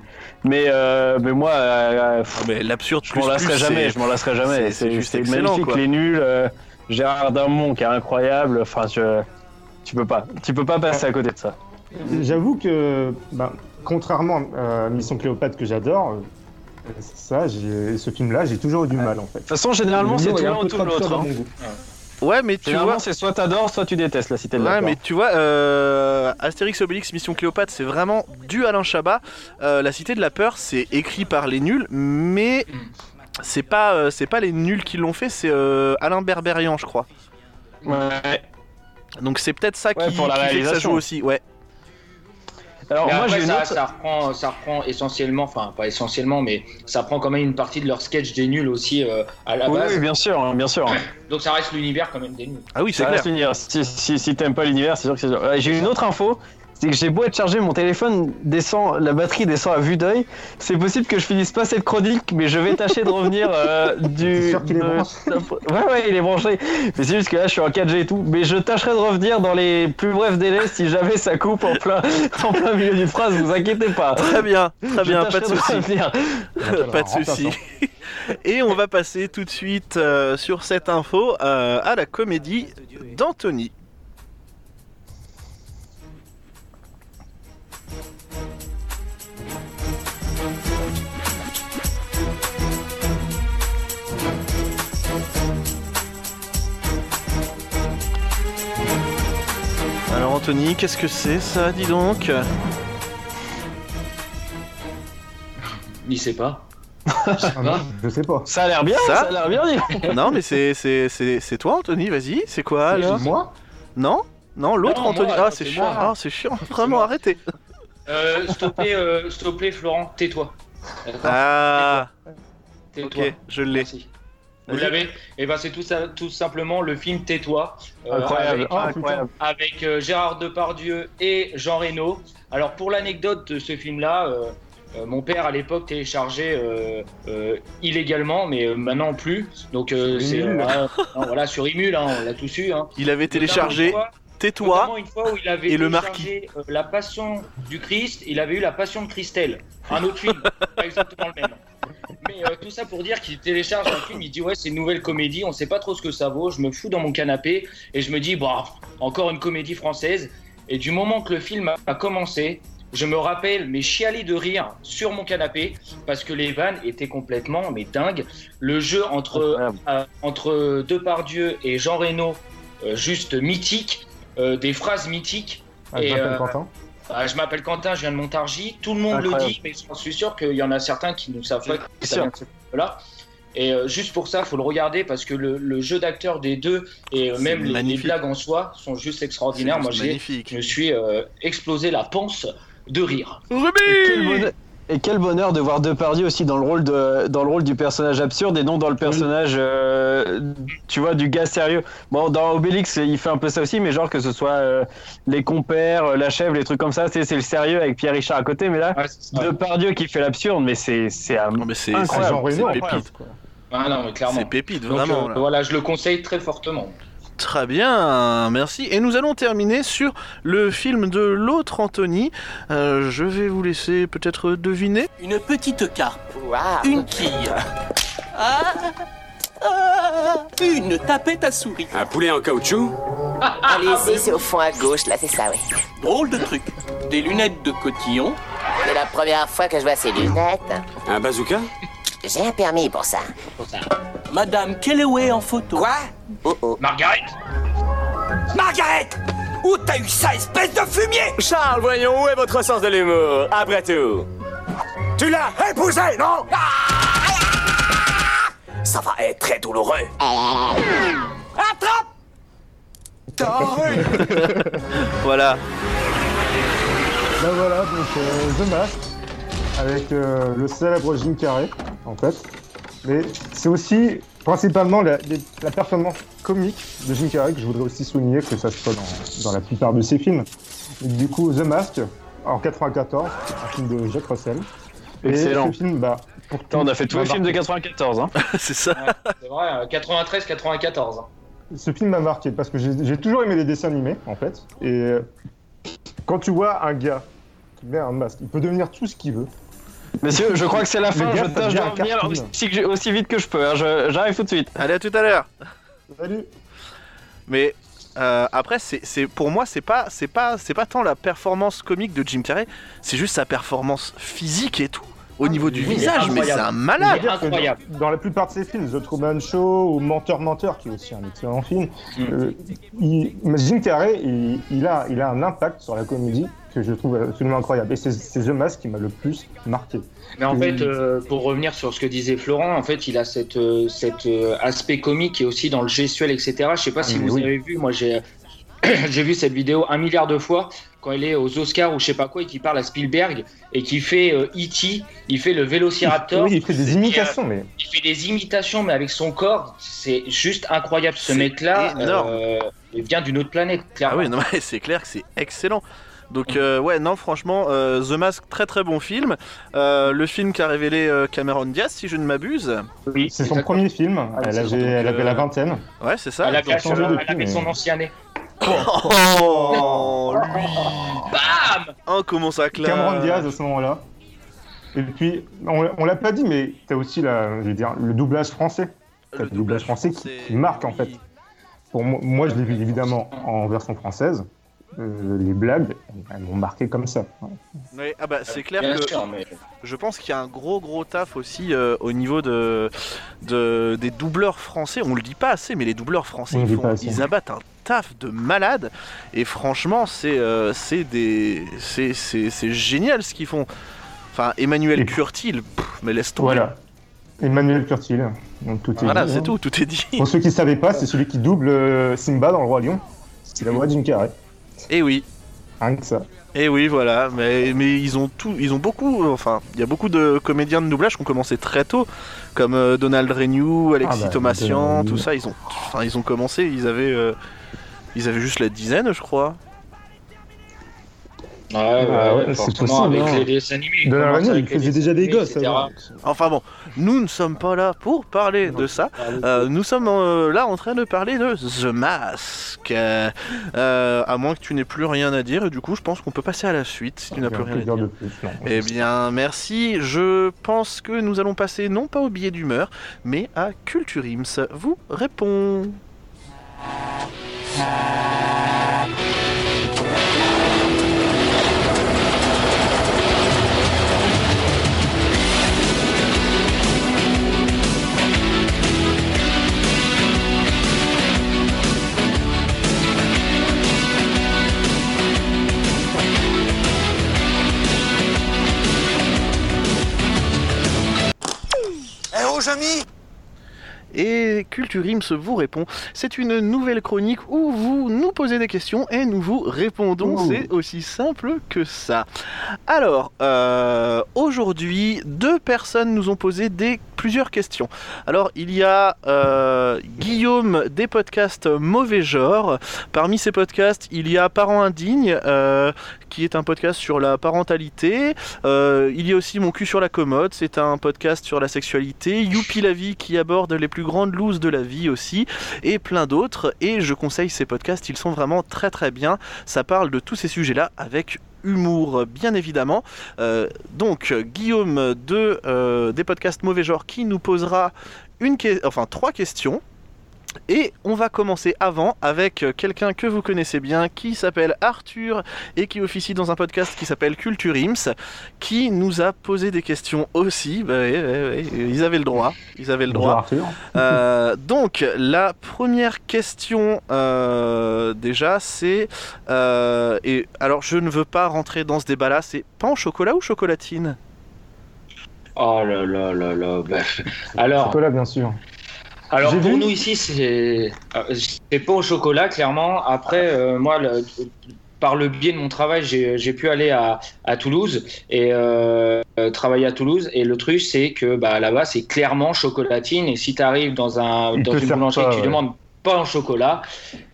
Mais euh, mais moi, euh, pff, Ah, mais l'absurde je m'en plus lasserai jamais. c'est- Je m'en lasserai jamais. c'est- juste magnifique. quoi. Les nuls. euh, Gérard Darmon qui est incroyable. Enfin, je, tu peux pas. Tu peux pas passer à côté de ça. J'avoue que, ben, contrairement à Mission Cléopâtre que j'adore, euh, ça, ce film-là, j'ai toujours eu du mal en fait. De toute façon, généralement, c'est tout l'un ou tout l'autre. Ouais, mais tu vois. c'est soit t'adores, soit tu détestes la cité de la Ouais, mais tu vois, euh, Astérix Obélix Mission Cléopâtre, c'est vraiment du Alain Chabat. Euh, la Cité de la Peur, c'est écrit par les nuls, mais c'est pas, euh, c'est pas les nuls qui l'ont fait, c'est euh, Alain Berberian, je crois. Ouais. Donc c'est peut-être ça Ouais, qui, pour la qui fait que ça joue aussi. Ouais. Alors, Mais moi, après, j'ai une ça, autre. ça, reprend, ça reprend essentiellement, enfin pas essentiellement, mais ça prend quand même une partie de leur sketch des nuls aussi euh, à la Oui, base. oui, bien sûr, hein, bien sûr. Donc ça reste l'univers quand même des nuls. Ah oui, c'est Ça clair. reste l'univers. Si, si, si t'aimes pas l'univers, c'est sûr que c'est sûr. Ouais, J'ai une autre info. C'est que j'ai beau être chargé, mon téléphone descend, la batterie descend à vue d'œil. C'est possible que je finisse pas cette chronique, mais je vais tâcher de revenir euh, du. Sûr qu'il est de- branché Ouais, ouais, il est branché. Mais c'est juste que là, je suis en 4G et tout. Mais je tâcherai de revenir dans les plus brefs délais si jamais ça coupe en plein, en plein milieu d'une phrase. Vous inquiétez pas. Très bien, très Je bien, pas de soucis. revenir. pas de soucis. Et on va passer tout de suite euh, sur cette info euh, à la comédie d'Anthony. Alors Anthony, qu'est-ce que c'est ça, dis donc Il sait pas. Ah je sais pas. Ça a l'air bien, Ça ça, a l'air bien. Non mais c'est c'est- c'est c'est toi Anthony, vas-y, c'est quoi alors Moi Non Non, l'autre Non, Anthony. moi, ah, non, c'est c'est chiant. moi. Ah, c'est chiant. Vraiment, moi. arrêtez. Euh, s'il te plaît, euh, s'il te plaît, Florent, tais-toi. D'accord Ah, Tais-toi. ok, je l'ai. Merci. Vous l'avez Et ben c'est tout, ça- tout simplement le film Tais-toi. euh, Incroyable, avec- Ah, incroyable. avec euh, Gérard Depardieu et Jean Reno. Alors pour l'anecdote de ce film-là, euh, mon père à l'époque téléchargeait illégalement, mais maintenant plus. Donc c'est voilà sur Imul, hein, on l'a tous eu. Hein. Il avait téléchargé Tais-toi. notamment une fois où il avait et le euh, la Passion du Christ, il avait eu la Passion de Christelle, un autre film, pas exactement le même. Mais euh, tout ça pour dire qu'il télécharge un film, il dit ouais c'est une nouvelle comédie, on sait pas trop ce que ça vaut, je me fous dans mon canapé et je me dis bah encore une comédie française. Et du moment que le film a- commencé, je me rappelle mes chialis de rire sur mon canapé parce que les vannes étaient complètement mais dingues. Le jeu entre euh, entre Depardieu et Jean Reno, euh, juste mythique, euh, des phrases mythiques. Ah, Et, euh, Quentin. Ah, je m'appelle Quentin, je viens de Montargis. Tout le monde le dit, mais je suis sûr qu'il y en a certains qui ne savent pas que ça vient de ce là Et euh, juste pour ça, faut le regarder parce que le, le jeu d'acteur des deux et euh, même les, blagues en soi sont juste extraordinaires. Moi, je me suis euh, explosé la panse de rire. Et quel, Ruby bonheur, et quel bonheur de voir Depardieu aussi dans le rôle de dans le rôle du personnage absurde et non dans le personnage euh, tu vois du gars sérieux. Bon dans Obélix il fait un peu ça aussi mais genre que ce soit euh, les compères, euh, la chèvre, les trucs comme ça, c'est c'est le sérieux avec Pierre Richard à côté mais là Ouais. Depardieu qui fait l'absurde mais c'est c'est un- Non mais c'est incroyable, Jean c'est Reno, pépite. quoi. Ah non, mais clairement. C'est pépite Donc, vraiment. euh, là. voilà, je le conseille très fortement. Très bien, merci. Et nous allons terminer sur le film de l'autre Anthony. Euh, je vais vous laisser peut-être deviner. Une petite carpe, Waouh. une quille. Ah, ah, une tapette à souris. Un poulet en caoutchouc Allez-y, c'est au fond à gauche, là, c'est ça, oui. Drôle de truc. Des lunettes de cotillon. C'est la première fois que je vois ces lunettes. Un bazooka J'ai un permis pour ça. Madame Kellaway en photo. Quoi? Oh oh. Margaret Margaret Où t'as eu ça, espèce de fumier? Charles, voyons, où est votre sens de l'humour? Après tout. Tu l'as épousé, non? Ça va être très douloureux. Attrape Voilà. Ben voilà, donc euh, The Mask, avec euh, le célèbre Jim Carrey, en fait. Mais c'est aussi principalement la, les- la performance comique de Jim Carrey que je voudrais aussi souligner, que ça soit dans, dans la plupart de ses films. Et du coup, The Mask, en 94, un film de Jack Russell. Et Excellent. ce film, bah, pour on a fait tous les films de marqué. 94 hein. c'est ça. Ouais, c'est vrai, euh, 93-94. Ce film m'a marqué parce que j'ai toujours aimé les dessins animés, en fait. Et euh, quand tu vois un gars qui met un masque, il peut devenir tout ce qu'il veut. Messieurs, je crois que c'est la fin, gars, je tâche de revenir aussi, vite que je peux, hein. Je- j'arrive tout de suite. Allez, à tout à l'heure. Salut Mais euh, après, c'est, c'est- pour moi, c'est pas, c'est pas, c'est pas tant la performance comique de Jim Carrey, c'est juste sa performance physique et tout. Au niveau du visage, mais c'est un malade. incroyable. Dans, dans la plupart de ses films, The Truman Show ou Menteur Menteur, qui est aussi un excellent film, Mm. euh, il, Jim Carrey, il, il a, il a un impact sur la comédie que je trouve absolument incroyable. Et c'est c'est The Mask qui m'a le plus marqué. Mais en fait, euh, pour revenir sur ce que disait Florent, en fait, il a cet euh, cet, euh, aspect comique et aussi dans le gestuel, etc. Je sais pas si Ah, mais vous oui. avez vu, moi j'ai j'ai vu cette vidéo un milliard de fois quand il est aux Oscars ou je sais pas quoi et qui parle à Spielberg et qui fait euh, E.T., il fait le Vélociraptor, Oui, il fait des imitations, mais il fait des imitations mais avec son corps, c'est juste incroyable. Ce C'est mec-là, euh, il vient d'une autre planète, Ah clairement. oui, non, mais c'est clair que c'est excellent. Donc euh, ouais, non, franchement, euh, The Mask, très très bon film. Euh, le film qu'a révélé euh, Cameron Diaz, si je ne m'abuse. Oui, c'est son premier film. Ah, elle, avait, son- elle avait euh, la vingtaine. Ouais, c'est ça. Elle avait, changé elle depuis, avait mais- son ancienné. Oh, lui. Bam Oh, comment ça claque. Cameron Diaz à ce moment-là. Et puis, on, on l'a pas dit, mais t'as aussi la, je veux dire, le doublage français. T'as Le, doublage français qui, qui marque en fait. Pour moi, moi, je l'ai vu évidemment en version française. Euh, les blagues, elles m'ont marqué comme ça. Ah bah c'est clair Bien que sûr, mais- je pense qu'il y a un gros gros taf aussi euh, au niveau de, de- des doubleurs français. On le dit pas assez, mais les doubleurs français ils, font- abattent un taf de malade. Et franchement, c'est euh, c'est des c'est c'est- c'est génial ce qu'ils font. Enfin, Emmanuel Et- Curtil, pff, mais laisse tomber. Voilà. Emmanuel Curtil. Donc tout est Voilà, c'est tout, tout est dit. Pour ceux qui ne savaient pas, c'est celui qui double euh, Simba dans Le Roi Lion. C'est la voix de Jim Et oui. Rien que ça. Et oui, voilà, mais, mais ils ont tout, ils ont beaucoup, enfin, il y a beaucoup de comédiens de doublage qui ont commencé très tôt, comme euh, Donald Renew, Alexis Ah bah, Thomasian, tout ça, ils ont, enfin, ils ont commencé, ils avaient, euh, ils avaient juste la dizaine, je crois. Ouais, ouais, Ah ouais, c'est possible, avec hein. les animés. il faisait déjà des gosses. Enfin bon, nous ne sommes pas là pour parler de ça. Euh, nous sommes euh, là en train de parler de The Mask. Euh, euh, à moins que tu n'aies plus rien à dire, et du coup, je pense qu'on peut passer à la suite si tu n'as plus rien à dire dire. de plus, non. Eh bien, merci. Je pense que nous allons passer non pas au billet d'humeur, mais à Culture Ims. Vous répond. Et Culture Ims vous répond. C'est une nouvelle chronique où vous nous posez des questions et nous vous répondons. Ouh. C'est aussi simple que ça. Alors, euh, aujourd'hui, deux personnes nous ont posé des, plusieurs questions. Alors, il y a euh, Guillaume des podcasts Mauvais Genre. Parmi ces podcasts, il y a Parents Indignes, euh, qui est un podcast sur la parentalité. Euh, il y a aussi Mon cul sur la commode, c'est un podcast sur la sexualité. Youpi la vie qui aborde les plus grandes looses de la vie aussi. Et plein d'autres. Et je conseille ces podcasts, ils sont vraiment très très bien. Ça parle de tous ces sujets-là avec humour bien évidemment. Euh, donc Guillaume de, euh, des podcasts Mauvais Genre qui nous posera enfin, trois questions. Et on va commencer avant avec euh, quelqu'un que vous connaissez bien qui s'appelle Arthur et qui officie dans un podcast qui s'appelle Culture Ims qui nous a posé des questions aussi. Bah ouais, ouais, ouais, ils avaient le droit. Ils avaient le Bonjour droit. Arthur. Euh, donc la première question euh, déjà c'est euh, et alors je ne veux pas rentrer dans ce débat là c'est pain au chocolat ou chocolatine? Oh là là là là. bah, Alors, Chocolat, bien sûr. Alors pour vu. nous ici, c'est euh, c'est pas au chocolat, clairement. Après, euh, moi, le- par le biais de mon travail, j'ai pu aller à, à Toulouse et euh, travailler à Toulouse. Et le truc, c'est que bah, là-bas, c'est clairement chocolatine. Et si tu arrives dans, un, Il dans te une boulangerie pas, et que tu ouais. demandes pas en chocolat,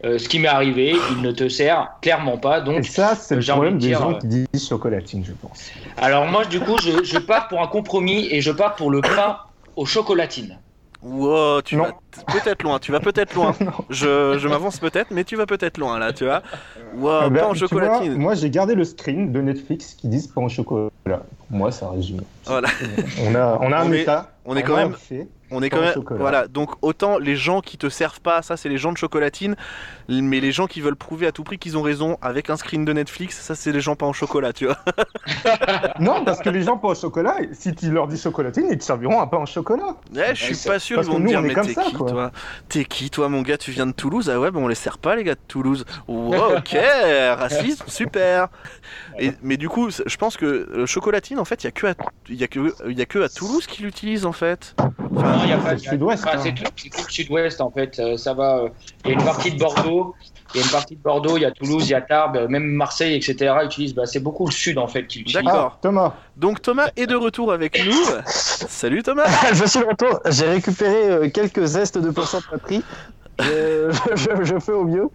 euh, ce qui m'est arrivé, il ne te sert clairement pas. Et Donc, ça, c'est le j'ai envie problème de des dire, gens euh, qui disent chocolatine, je pense. alors moi, du coup, je, je pars pour un compromis et je pars pour le pain aux chocolatines. Wow, tu Non. vas peut-être loin, tu vas peut-être loin. Je, je m'avance peut-être, mais tu vas peut-être loin là, tu vois. Wow, Ah bah, pain en vois, chocolatine. moi, j'ai gardé le screen de Netflix qui disent pain au chocolat. Pour moi, ça résume. Voilà. On a, on a un est- état. On est quand même-. On est quand même. Voilà, donc autant les gens qui te servent pas, ça c'est les gens de chocolatine, mais les gens qui veulent prouver à tout prix qu'ils ont raison avec un screen de Netflix, ça c'est les gens pas en chocolat, tu vois. Non, parce que les gens pain au chocolat, si tu leur dis chocolatine, ils te serviront un pain au chocolat. Ouais, je suis pas sûr, parce ils vont dire, mais t'es qui quoi. toi? T'es qui toi, mon gars? Tu viens de Toulouse? Ah ouais, ben on les sert pas, les gars de Toulouse. Wow, ok, racisme, super. Et, mais du coup, je pense que euh, chocolatine, en fait, il y a que à, il y a que, il y a que à Toulouse qui l'utilise en fait. Enfin, Non, il y a c'est pas sud-ouest, enfin, hein. c'est tout, tout le sud-ouest en fait. Euh, Ça va. euh, Il y a une partie de Bordeaux. Il y a une partie de Bordeaux. Il y a Toulouse, il y a Tarbes, euh, même Marseille, etc. Utilisent. Bah, c'est beaucoup le sud en fait qui utilise. D'accord. Thomas, Donc Thomas est de retour avec nous. Salut Thomas. je suis de retour. J'ai récupéré euh, quelques zestes de poisson de patrie. Je, je- je fais au mieux.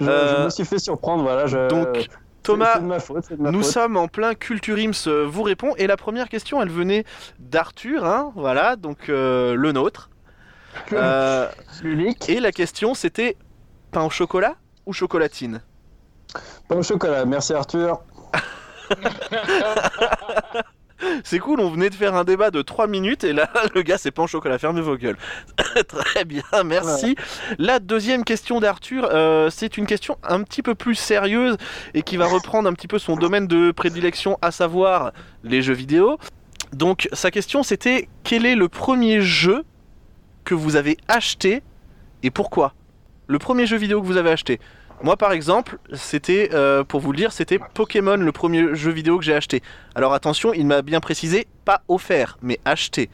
Je, Euh, je me suis fait surprendre. Voilà. Je, Donc Thomas, c'est de ma faute. c'est de ma Nous faute. sommes en plein Culture Ims euh, vous répond et la première question elle venait d'Arthur, hein, voilà, donc euh, le nôtre. Euh, et la question c'était pain au chocolat ou chocolatine? Pain au chocolat. Merci Arthur. C'est cool, on venait de faire un débat de 3 minutes et là le gars c'est pain au chocolat, fermez vos gueules. Très bien, merci. La deuxième question d'Arthur, euh, c'est une question un petit peu plus sérieuse et qui va reprendre un petit peu son domaine de prédilection, à savoir les jeux vidéo. Donc sa question c'était quel est le premier jeu que vous avez acheté et pourquoi? Le premier jeu vidéo que vous avez acheté? Moi par exemple, c'était, euh, pour vous le dire, c'était Pokémon le premier jeu vidéo que j'ai acheté. Alors attention, il m'a bien précisé, pas offert, mais acheté.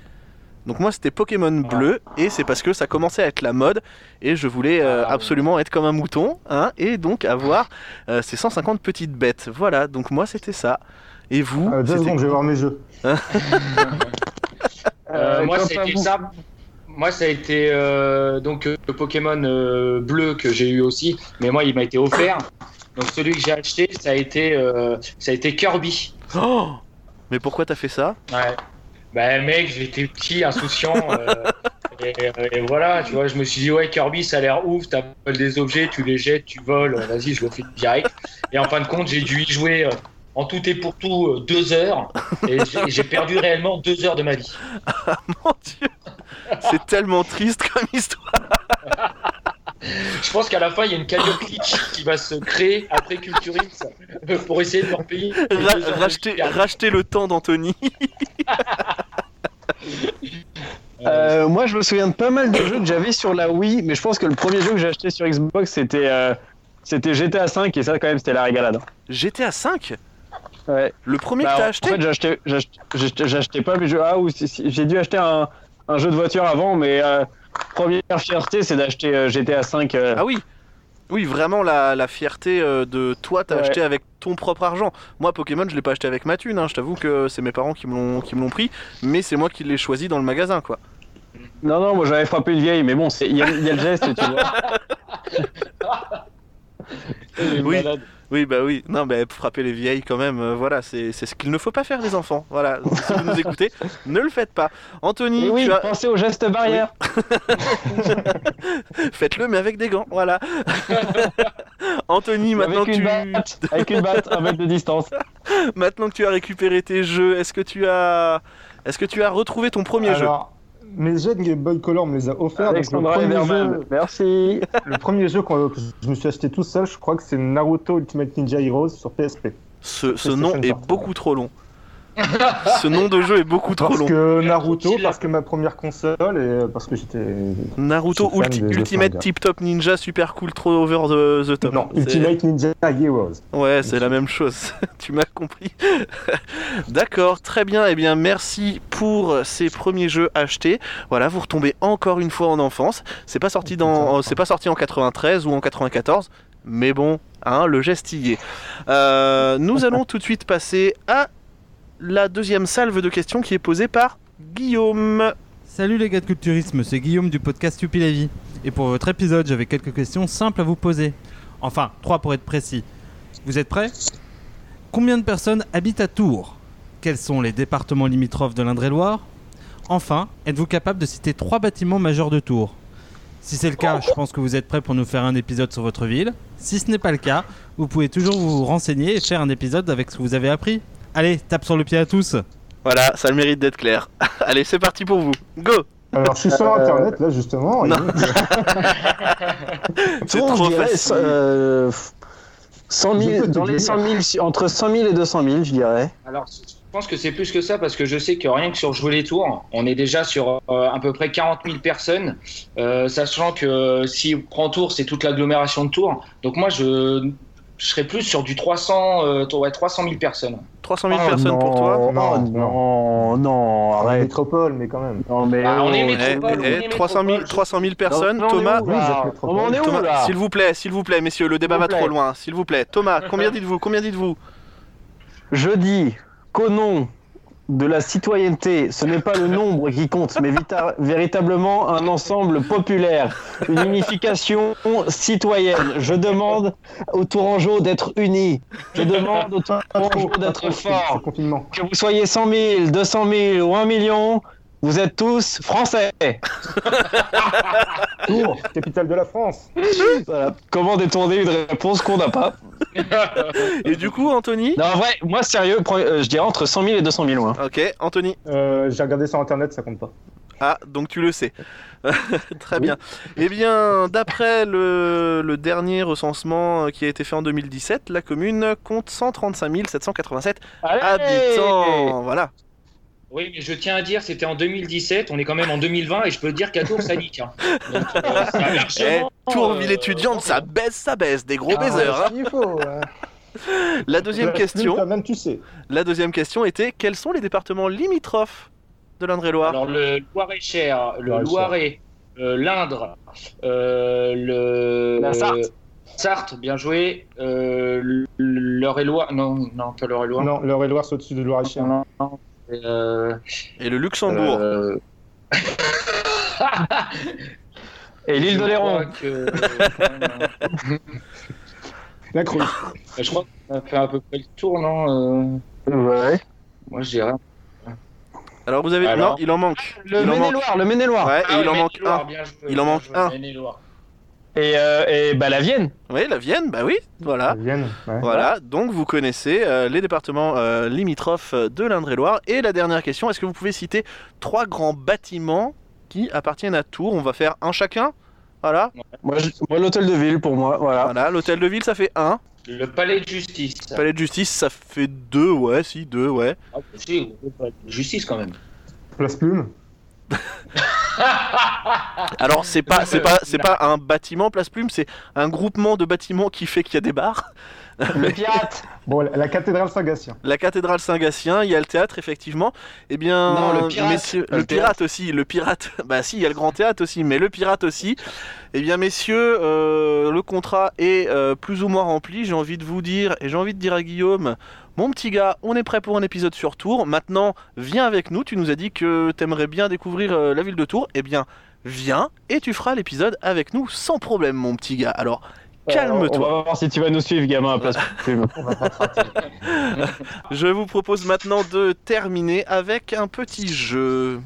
Donc moi c'était Pokémon bleu et c'est parce que ça commençait à être la mode et je voulais euh, Ah. absolument être comme un mouton hein, et donc avoir euh, ces 150 petites bêtes. Voilà, donc moi c'était ça. Et vous Euh, deux secondes, je vais voir mes jeux. Euh, moi, c'était vous ça. Moi, ça a été euh, donc euh, le Pokémon euh, bleu que j'ai eu aussi, mais moi, il m'a été offert. Donc celui que j'ai acheté, ça a été euh, ça a été Kirby. Oh Mais pourquoi t'as fait ça? Ouais. Bah mec, j'étais petit, insouciant. et, et voilà, tu vois, je me suis dit ouais Kirby, ça a l'air ouf. T'as des objets, tu les jettes, tu voles. Vas-y, je le fais direct. Et en fin de compte, j'ai dû y jouer. en tout et pour tout, deux heures. Et j'ai- j'ai perdu réellement deux heures de ma vie. Mon dieu C'est tellement triste comme histoire. Je pense qu'à la fin, il y a une cagnotte qui va se créer après Culturix euh, pour essayer de leur payer. Ra- racheter, le temps d'Anthony. Euh, moi, je me souviens de pas mal de jeux que j'avais sur la Wii, mais je pense que le premier jeu que j'ai acheté sur Xbox, c'était euh, c'était GTA V, et ça, quand même, c'était la régalade. GTA 5 Ouais. Le premier Bah, que t'as en acheté fait, j'ai acheté- j'ai acheté- j'ai acheté- j'ai acheté pas mes jeux. Ah, ou j'ai dû acheter un, un jeu de voiture avant, mais euh, première fierté, c'est d'acheter euh, GTA V. euh, Ah oui Oui, vraiment la, la fierté de toi, t'as Ouais. acheté avec ton propre argent. Moi, Pokémon, je l'ai pas acheté avec ma thune, hein. je t'avoue que c'est mes parents qui me l'ont qui me l'ont pris, mais c'est moi qui l'ai choisi dans le magasin, quoi. Non, non, moi j'avais frappé une vieille, mais bon, y, il y a le geste, tu vois. Oui, oui, bah oui. Non, mais frapper les vieilles, quand même, euh, voilà, c'est ce qu'il ne faut pas faire, les enfants. Voilà, si vous nous écoutez, ne le faites pas. Anthony, oui, tu as... pensez au geste barrière. faites-le, mais avec des gants, voilà. Anthony, maintenant avec une tu... batte, avec une batte, un mètre de distance. maintenant que tu as récupéré tes jeux, est-ce que tu as... Est-ce que tu as retrouvé ton premier jeu? Mes jeux de Game Boy Color me les a offerts. donc le, Alexandra premier jeu, merci. le premier jeu qu'on- que je me suis acheté tout seul, je crois que c'est Naruto Ultimate Ninja Heroes sur PSP. Ce, nom est beaucoup trop long. ce nom de jeu est beaucoup trop Parce long. que Naruto, parce que ma première console et parce que j'étais. Naruto Ulti- de- Ultimate. Tip Top Ninja Super Cool Trop Over the, the Top. Non, Ultimate Ninja Heroes. Ouais, c'est la même chose. tu m'as compris. D'accord, très bien. Eh bien, merci pour ces premiers jeux achetés. Voilà, vous retombez encore une fois en enfance. C'est pas sorti dans, c'est pas sorti en 93 ou en 94, mais bon, hein, le geste y est. Euh, nous allons tout de suite passer à la deuxième salve de questions qui est posée par Guillaume. Salut les gars de culturisme, c'est Guillaume du podcast Youpi la vie. Et pour votre épisode, j'avais quelques questions simples à vous poser. Enfin, trois pour être précis. Vous êtes prêts? Combien de personnes habitent à Tours? Quels sont les départements limitrophes de l'Indre-et-Loire? Enfin, êtes-vous capable de citer trois bâtiments majeurs de Tours? Si c'est le cas, je pense que vous êtes prêts pour nous faire un épisode sur votre ville. Si ce n'est pas le cas, vous pouvez toujours vous renseigner et faire un épisode avec ce que vous avez appris. Allez, tape sur le pied à tous Voilà, ça a le mérite d'être clair. Allez, c'est parti pour vous. Go Alors, je suis sur Euh, internet là justement. et C'est Tours, trop je dirais, facile. euh, 100 000, Je peux te dans les dire. 100 000, entre 100 000 et 200 000, je dirais. Alors, je pense que c'est plus que ça parce que je sais que rien que sur Jouer les Tours, on est déjà sur euh, à peu près 40 000 personnes, euh, sachant que euh, si on prend Tours, c'est toute l'agglomération de Tours. Donc moi, je, je serais plus sur du 300, euh, ouais, 300 000 personnes. 300 000 Oh, personnes pour non, toi oh, Non, non, non, arrête. métropole, mais quand même. Non, mais Ah, on est oh, métropole, Eh, on eh, est 300 000, métropole. 300 000 personnes, Non, Thomas. s'il vous plaît, s'il vous plaît, messieurs, le débat va plaît. trop loin, s'il vous plaît. Thomas, combien dites-vous Combien dites-vous? Je dis qu'au nom de la citoyenneté, ce n'est pas le nombre qui compte, mais véritablement un ensemble populaire, une unification citoyenne. Je demande aux Tourangeaux d'être unis. Je demande aux Tourangeaux d'être forts. Que vous soyez 100 000, 200 000 ou 1 million, vous êtes tous français. Tours, capitale de la France. Voilà. Comment détourner une réponse qu'on n'a pas Et du coup, Anthony Non, en vrai, moi sérieux, euh, je dirais entre 100 000 et 200 000. Moi. Ok, Anthony. Euh, J'ai regardé sur internet, ça compte pas. Ah, donc tu le sais. Très bien. Eh bien, d'après le, le dernier recensement euh, qui a été fait en 2017, la commune compte 135 787 habitants. Voilà. Oui, mais je tiens à dire, c'était en 2017, on est quand même en 2020 et je peux dire qu'à Tours, ça nique. hein. Donc, euh, ça Eh, Tourville euh, étudiante, ça baisse, ça baisse. Des gros baisers. hein. Il faut. hein. La deuxième La plume, question. Quand même, tu sais. La deuxième question était quels sont les départements limitrophes de l'Indre-et-Loire? Alors le Loir-et-Cher, le. Loiret, euh, l'Indre, euh, le La Sarthe. Sarthe, bien joué. Euh, l'Eure-et-Loire, non, non, pas l'Eure-et-Loire. Non, l'Eure-et-Loire, c'est au-dessus de Loire-et-Cher. non, non. Euh, Et le Luxembourg. euh, Et l'île de que- La Creuse. je crois qu'on a fait à peu près le tour, non euh, Ouais. Moi, je dirais. Alors vous avez... Alors Non, il en manque. Le manque. Maine-et-Loire, le Maine-et-Loire. Ouais, et Ah il oui, en manque un. bien joué, Il en manque joué, un. Et, euh, et bah la Vienne. Oui, la Vienne, bah oui, voilà. Vienne. Ouais. Voilà, donc vous connaissez euh, les départements euh, limitrophes de l'Indre-et-Loire. Et la dernière question, est-ce que vous pouvez citer trois grands bâtiments qui appartiennent à Tours? On va faire un chacun? Voilà, Moi, je- moi, l'hôtel de ville pour moi, voilà. voilà. L'hôtel de ville, ça fait un. Le palais de justice. Palais de justice, ça fait deux, ouais, si, deux, ouais. Ah, si, le palais de justice quand même. Place Plume. Alors c'est pas, c'est pas, c'est pas un bâtiment Place Plume, c'est un groupement de bâtiments qui fait qu'il y a des bars. Le pirate. Bon, la, cathédrale Saint-Gatien. La cathédrale Saint-Gatien, il y a le théâtre effectivement. Eh bien, Non, le pirate, messieurs, le pirate aussi, le pirate. Bah si, il y a le grand théâtre aussi, mais le pirate aussi. Eh bien, messieurs, euh, le contrat est euh, plus ou moins rempli. J'ai envie de vous dire, et j'ai envie de dire à Guillaume, mon petit gars, on est prêt pour un épisode sur Tours. Maintenant, viens avec nous. Tu nous as dit que t'aimerais bien découvrir euh, la ville de Tours. Eh bien, viens et tu feras l'épisode avec nous sans problème, mon petit gars. Alors. Euh, On Calme-toi. va voir si tu vas nous suivre, gamin, à place plume. Je vous propose maintenant de terminer avec un petit jeu.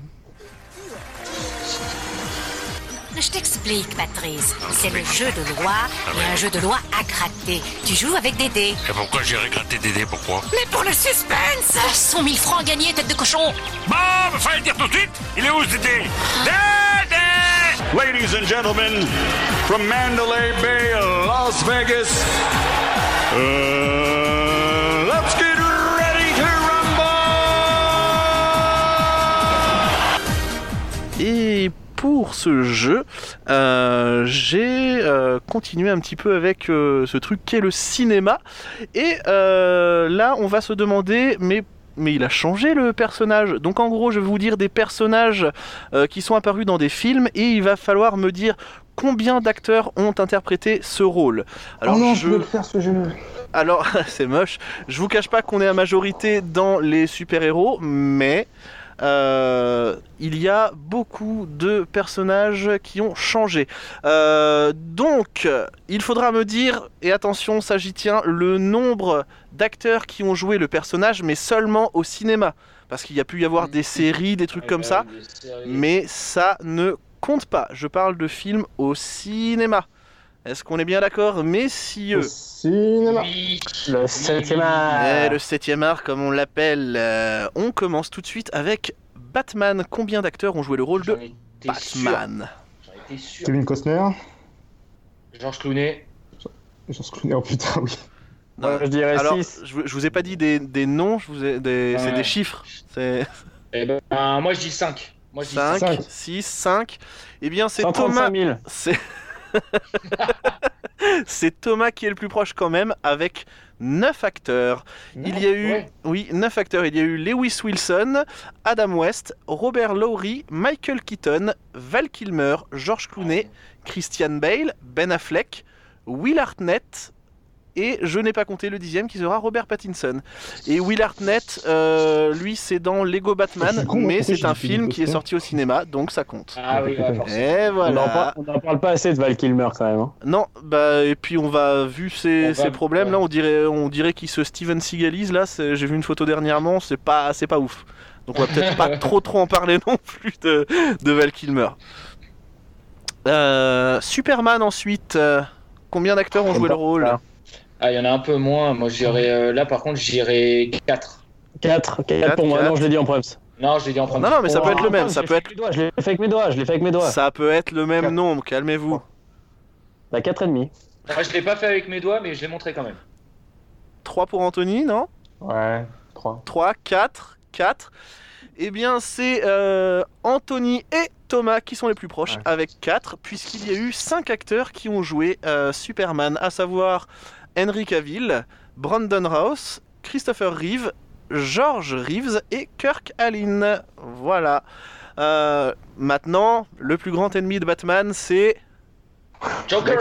Je t'explique, Patrice. C'est le jeu de loi et un jeu de loi à gratter. Tu joues avec des dés. Et pourquoi j'irai gratter des dés Pourquoi Mais pour le suspense 100 000 francs gagnés, tête de cochon Bon, bah, fallait le dire tout de suite Il est où ce dé Dédé Ladies and gentlemen, from Mandalay Bay, Las Vegas, uh, let's get ready to Et pour ce jeu, euh, j'ai euh, continué un petit peu avec euh, ce truc qu'est le cinéma. Et là, on va se demander, mais mais il a changé le personnage. Donc en gros, je vais vous dire des personnages euh, qui sont apparus dans des films et il va falloir me dire combien d'acteurs ont interprété ce rôle. oh non, je voulais le faire ce jeu. Alors, c'est moche. Je vous cache pas qu'on est à majorité dans les super-héros, mais euh, il y a beaucoup de personnages qui ont changé. Euh, donc, il faudra me dire, et attention, ça j'y tiens, le nombre d'acteurs qui ont joué le personnage, mais seulement au cinéma. Parce qu'il y a pu y avoir des séries, des trucs comme ça, mais ça ne compte pas. Je parle de films au cinéma. Est-ce qu'on est bien d'accord, messieurs? Cinéma. Le 7 art. Eh, le 7 art, comme on l'appelle. Euh, on commence tout de suite avec Batman. Combien d'acteurs ont joué le rôle de Batman? J'en étais sûr. Kevin Costner. Georges Clooney. Georges Clooney, oh putain, oui. Non, je dirais Alors, six. je, vous- je vous ai pas dit des, des noms, je vous ai, des- c'est Ouais. des chiffres. C'est Eh ben, moi, je dis 5. Moi, je dis 5, cinq. 6, 5. Eh bien, c'est 135 Thomas. 000. C'est... c'est Thomas qui est le plus proche quand même, avec 9 acteurs. Il y a eu, ouais. oui, 9 acteurs. Il y a eu Lewis Wilson, Adam West, Robert Lowry, Michael Keaton, Val Kilmer, George Clooney, Christian Bale, Ben Affleck, Will Hartnett. Et je n'ai pas compté le dixième qui sera Robert Pattinson. Et Will Hartnett, euh, lui, c'est dans Lego Batman, con, mais c'est un film qui est sorti au cinéma, donc ça compte. Ah oui, ouais, On n'en voilà. parle, on en parle pas assez de Val Kilmer quand même. hein. Non, bah et puis on va vu ces, On va- ces problèmes là, on dirait on dirait qu'il se Steven Seagalise là. c'est- J'ai vu une photo dernièrement, c'est pas c'est pas ouf. Donc on va peut-être pas trop trop en parler non plus de, de Val Kilmer. Euh, Superman ensuite. euh, combien d'acteurs ont joué le rôle Ah, il y en a un peu moins. Moi, j'irais. euh, là, par contre, j'irais 4. 4, 4 pour moi. quatre. Non, je l'ai dit en prems. Non, je l'ai dit en premier. Non non mais ça peut être le même, Je ça l'ai peut fait être avec mes doigts, Je l'ai fait avec mes doigts, je l'ai fait avec mes doigts. ça peut être le même Quatre. nombre. Calmez-vous. Bah 4 et demi. Moi, je l'ai pas fait avec mes doigts, mais je l'ai montré quand même. 3 pour Anthony, non? Ouais, 3. 3, 4, 4. Eh bien, c'est euh, Anthony et Thomas qui sont les plus proches Ouais. avec 4, puisqu'il y a eu 5 acteurs qui ont joué euh, Superman, à savoir Henry Cavill, Brandon Rouse, Christopher Reeve, George Reeves et Kirk Allen. Voilà. Euh, maintenant, le plus grand ennemi de Batman, c'est Joker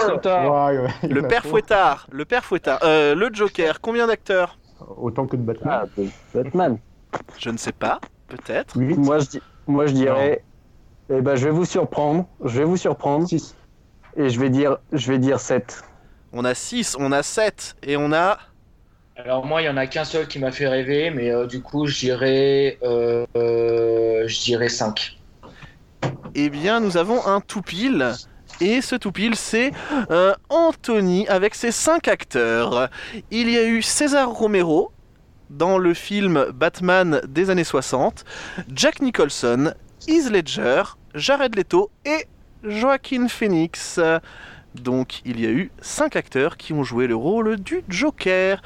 le père. Fouettard. Le père Fouettard. Euh, le Joker. Combien d'acteurs? Autant que de Batman. Ah, Batman. Je ne sais pas. Peut-être. Moi, je, dis- moi, je dirais. Eh ben, je vais vous surprendre. Je vais vous surprendre. Et je vais dire, je vais dire 7. On a 6, on a 7 et on a. Alors moi, il y en a qu'un seul qui m'a fait rêver, mais euh, du coup, je dirais, euh, euh, je dirais 5. Eh bien, nous avons un tout pile. Et ce tout pile, c'est Anthony avec ses 5 acteurs. Il y a eu César Romero dans le film Batman des années 60, Jack Nicholson, Heath Ledger, Jared Leto et Joaquin Phoenix. Donc il y a eu 5 acteurs qui ont joué le rôle du Joker.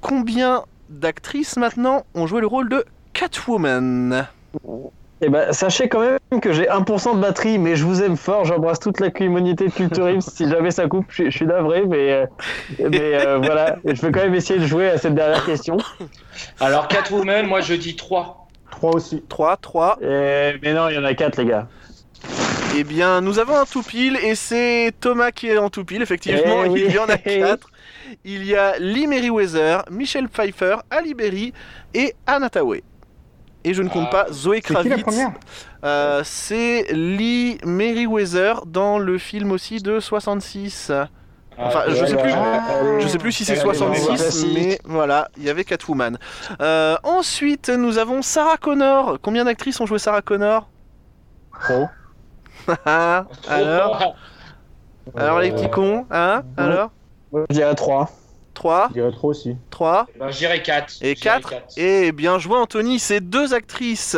Combien d'actrices maintenant ont joué le rôle de Catwoman? Eh ben, sachez quand même que j'ai 1% de batterie, mais je vous aime fort. J'embrasse toute la communauté de Culture Ips. Si jamais ça coupe, je, je suis navré, mais, euh, mais euh, voilà. Je vais quand même essayer de jouer à cette dernière question. Alors Catwoman, moi je dis 3. 3 aussi. 3, 3. mais non, il y en a 4, les gars. Eh bien, nous avons un tout pile et c'est Thomas qui est en tout pile, effectivement. Eh oui. Il y en a quatre. Il y a Lee Meriwether, Michelle Pfeiffer, Ali Berry et Anna Tawai. Et je ne compte pas Zoé C'est qui la Kravitz. première Euh, c'est Lee Meriwether dans le film aussi de 66. Enfin, Ah, je sais plus. ouais, Je sais plus si c'est Elle a des 66, classiques. mais voilà, il y avait Catwoman. Euh, ensuite, nous avons Sarah Connor. Combien d'actrices ont joué Sarah Connor? Trop. Alors Alors les petits cons, hein Alors Moi, je dirais 3. 3 Je dirais 3 aussi. 3 Ben, je dirais 4. et 4 Et bien joué Anthony, c'est deux actrices.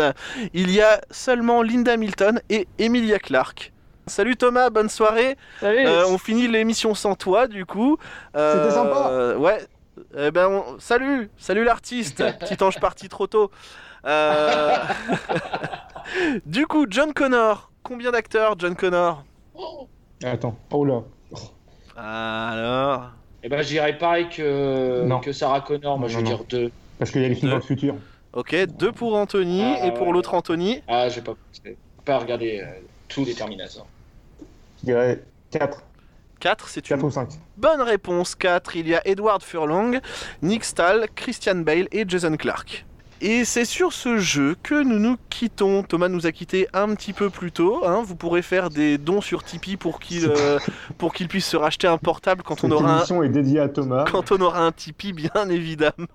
Il y a seulement Linda Hamilton et Emilia Clarke. Salut Thomas, bonne soirée. Salut. Euh, on finit l'émission sans toi du coup. Euh, C'était sympa. Ouais. Eh ben, on- salut, salut l'artiste. Petit ange parti trop tôt. Euh, du coup, John Connor. Combien d'acteurs, John Connor Attends. Oh là. Alors. Et ben je dirais pareil que, Non. que Sarah Connor, moi je Non, vais non. dire 2. Parce qu'il y a les films dans le futur. Ok, deux pour Anthony Ah, et pour ouais. l'autre Anthony. Ah, j'ai pas, pas regardé euh, tous les Terminators. Je dirais 4. 4, c'est 4 une ou 5. bonne réponse. 4, il y a Edward Furlong, Nick Stahl, Christian Bale et Jason Clarke. Et c'est sur ce jeu que nous nous quittons. Thomas nous a quittés un petit peu plus tôt. hein. Vous pourrez faire des dons sur Tipeee pour qu'il euh, pour qu'il puisse se racheter un portable quand on aura un, émission est dédiée à Thomas. quand on aura un Tipeee, bien évidemment.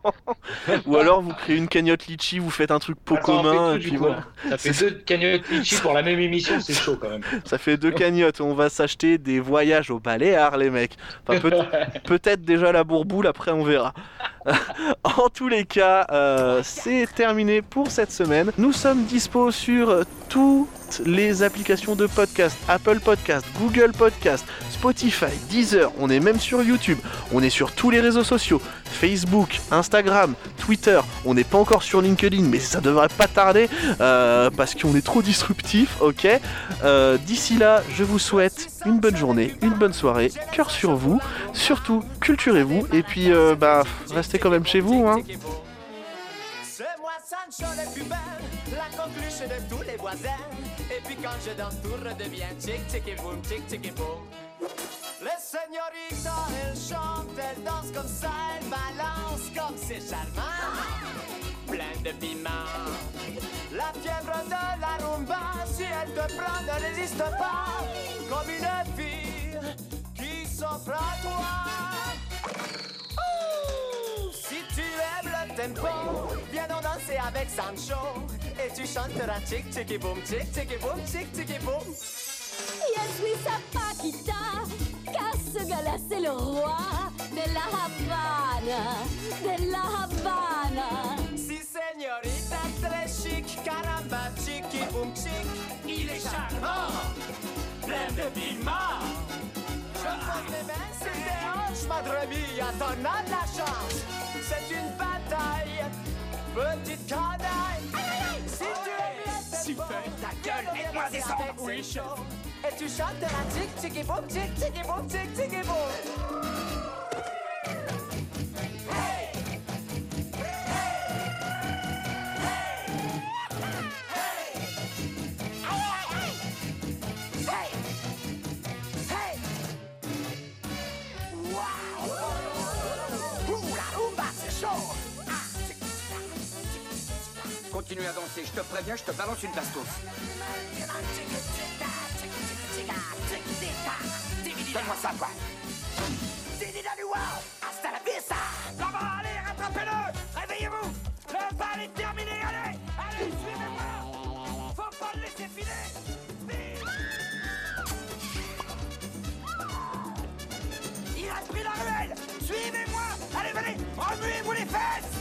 Ou alors vous créez une cagnotte litchi, vous faites un truc pot Attends, commun tout, et du puis coup. voilà. Ça fait deux cagnottes litchi pour la même émission, c'est chaud quand même. Ça fait deux cagnottes. On va s'acheter des voyages au Baléares, les mecs. Enfin, peut- peut-être déjà la bourboule, après on verra. En tous les cas, euh, c'est terminé pour cette semaine. Nous sommes dispo sur toutes les applications de podcast Apple Podcast, Google Podcast, Spotify, Deezer. On est même sur YouTube. On est sur tous les réseaux sociaux Facebook, Instagram, Twitter. On n'est pas encore sur LinkedIn, mais ça devrait pas tarder euh, parce qu'on est trop disruptif. Ok? Euh, D'ici là, je vous souhaite une bonne journée, une bonne soirée, cœur sur vous, surtout culturez-vous et puis euh, bah restez quand même chez vous. Hein. Sancho le plus belle, la coqueluche de tous les voisins. Et puis quand je danse, tout redevient tic tic et boum, tic tic et boum. Les señoritas, elles chantent, elles dansent comme ça, elles balancent comme c'est charmant. Plein de piment. La fièvre de la rumba, si elle te prend, ne résiste pas. Comme une fille qui s'offre à toi. Tempo, viens donc danser avec Sancho. Et tu chanteras tic tic et boum, tic tic et boum, tic tic et boum. Yes, oui, ça Paquita, car ce gars-là, c'est le roi de la Havana, de la Havana. Si señorita très chic, caramba, chic boum chic, il est charmant, plein de piment. Je pose mes mains sur madre mia, t'en as de la chance. C'est une bataille, petite canaille. Si tu es Si ferme ta gueule, aide-moi descendre. Oui, chef. Et tu chanteras tic tic et boum, tic tic et boum, tic tic et boum. continuer à danser. Je te préviens, je te balance une bastos. Donne-moi ça, quoi. Hasta la vista. Là-bas, allez, rattrapez-le. Réveillez-vous. Le bal est terminé, allez Allez, suivez-moi. Faut pas le laisser filer. Il a pris la ruelle. Suivez-moi. Allez, venez. Remuez-vous les fesses.